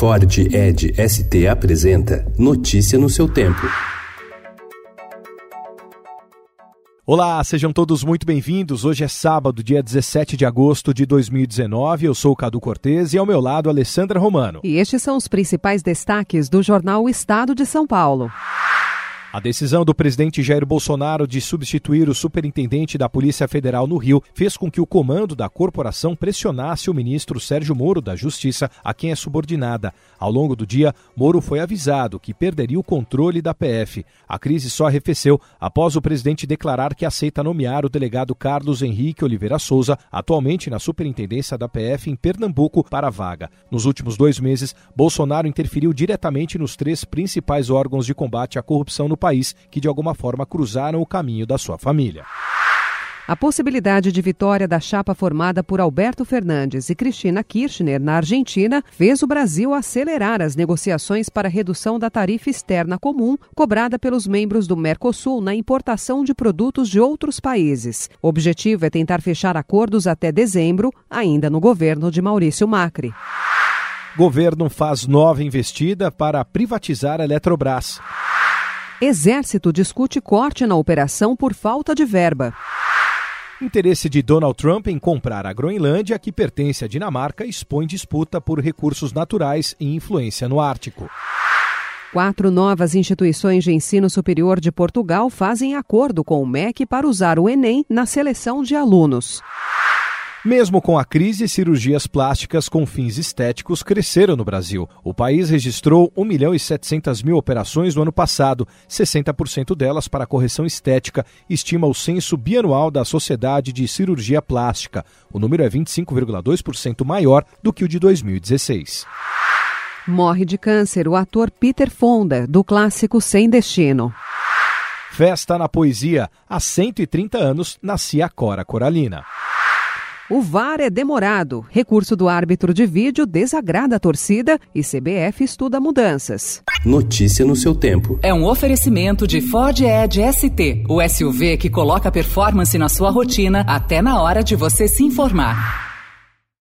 Ford Ed ST apresenta Notícia no seu tempo. Olá, sejam todos muito bem-vindos. Hoje é sábado, dia 17 de agosto de 2019. Eu sou o Cadu Cortez e ao meu lado Alessandra Romano. E estes são os principais destaques do jornal Estado de São Paulo. A decisão do presidente Jair Bolsonaro de substituir o superintendente da Polícia Federal no Rio fez com que o comando da corporação pressionasse o ministro Sérgio Moro da Justiça, a quem é subordinada. Ao longo do dia, Moro foi avisado que perderia o controle da PF. A crise só arrefeceu após o presidente declarar que aceita nomear o delegado Carlos Henrique Oliveira Souza, atualmente na superintendência da PF em Pernambuco, para a vaga. Nos últimos dois meses, Bolsonaro interferiu diretamente nos três principais órgãos de combate à corrupção no país que de alguma forma cruzaram o caminho da sua família. A possibilidade de vitória da chapa formada por Alberto Fernandes e Cristina Kirchner na Argentina fez o Brasil acelerar as negociações para a redução da tarifa externa comum cobrada pelos membros do Mercosul na importação de produtos de outros países. O objetivo é tentar fechar acordos até dezembro, ainda no governo de Maurício Macri. Governo faz nova investida para privatizar a Eletrobras. Exército discute corte na operação por falta de verba. Interesse de Donald Trump em comprar a Groenlândia, que pertence à Dinamarca, expõe disputa por recursos naturais e influência no Ártico. Quatro novas instituições de ensino superior de Portugal fazem acordo com o MEC para usar o Enem na seleção de alunos. Mesmo com a crise, cirurgias plásticas com fins estéticos cresceram no Brasil. O país registrou 1 milhão e 700 mil operações no ano passado, 60% delas para correção estética, estima o censo bianual da Sociedade de Cirurgia Plástica. O número é 25,2% maior do que o de 2016. Morre de câncer o ator Peter Fonda, do clássico Sem Destino. Festa na poesia. Há 130 anos nascia a Cora Coralina. O VAR é demorado. Recurso do árbitro de vídeo desagrada a torcida e CBF estuda mudanças. Notícia no seu tempo. É um oferecimento de Ford Edge ST, o SUV que coloca performance na sua rotina até na hora de você se informar.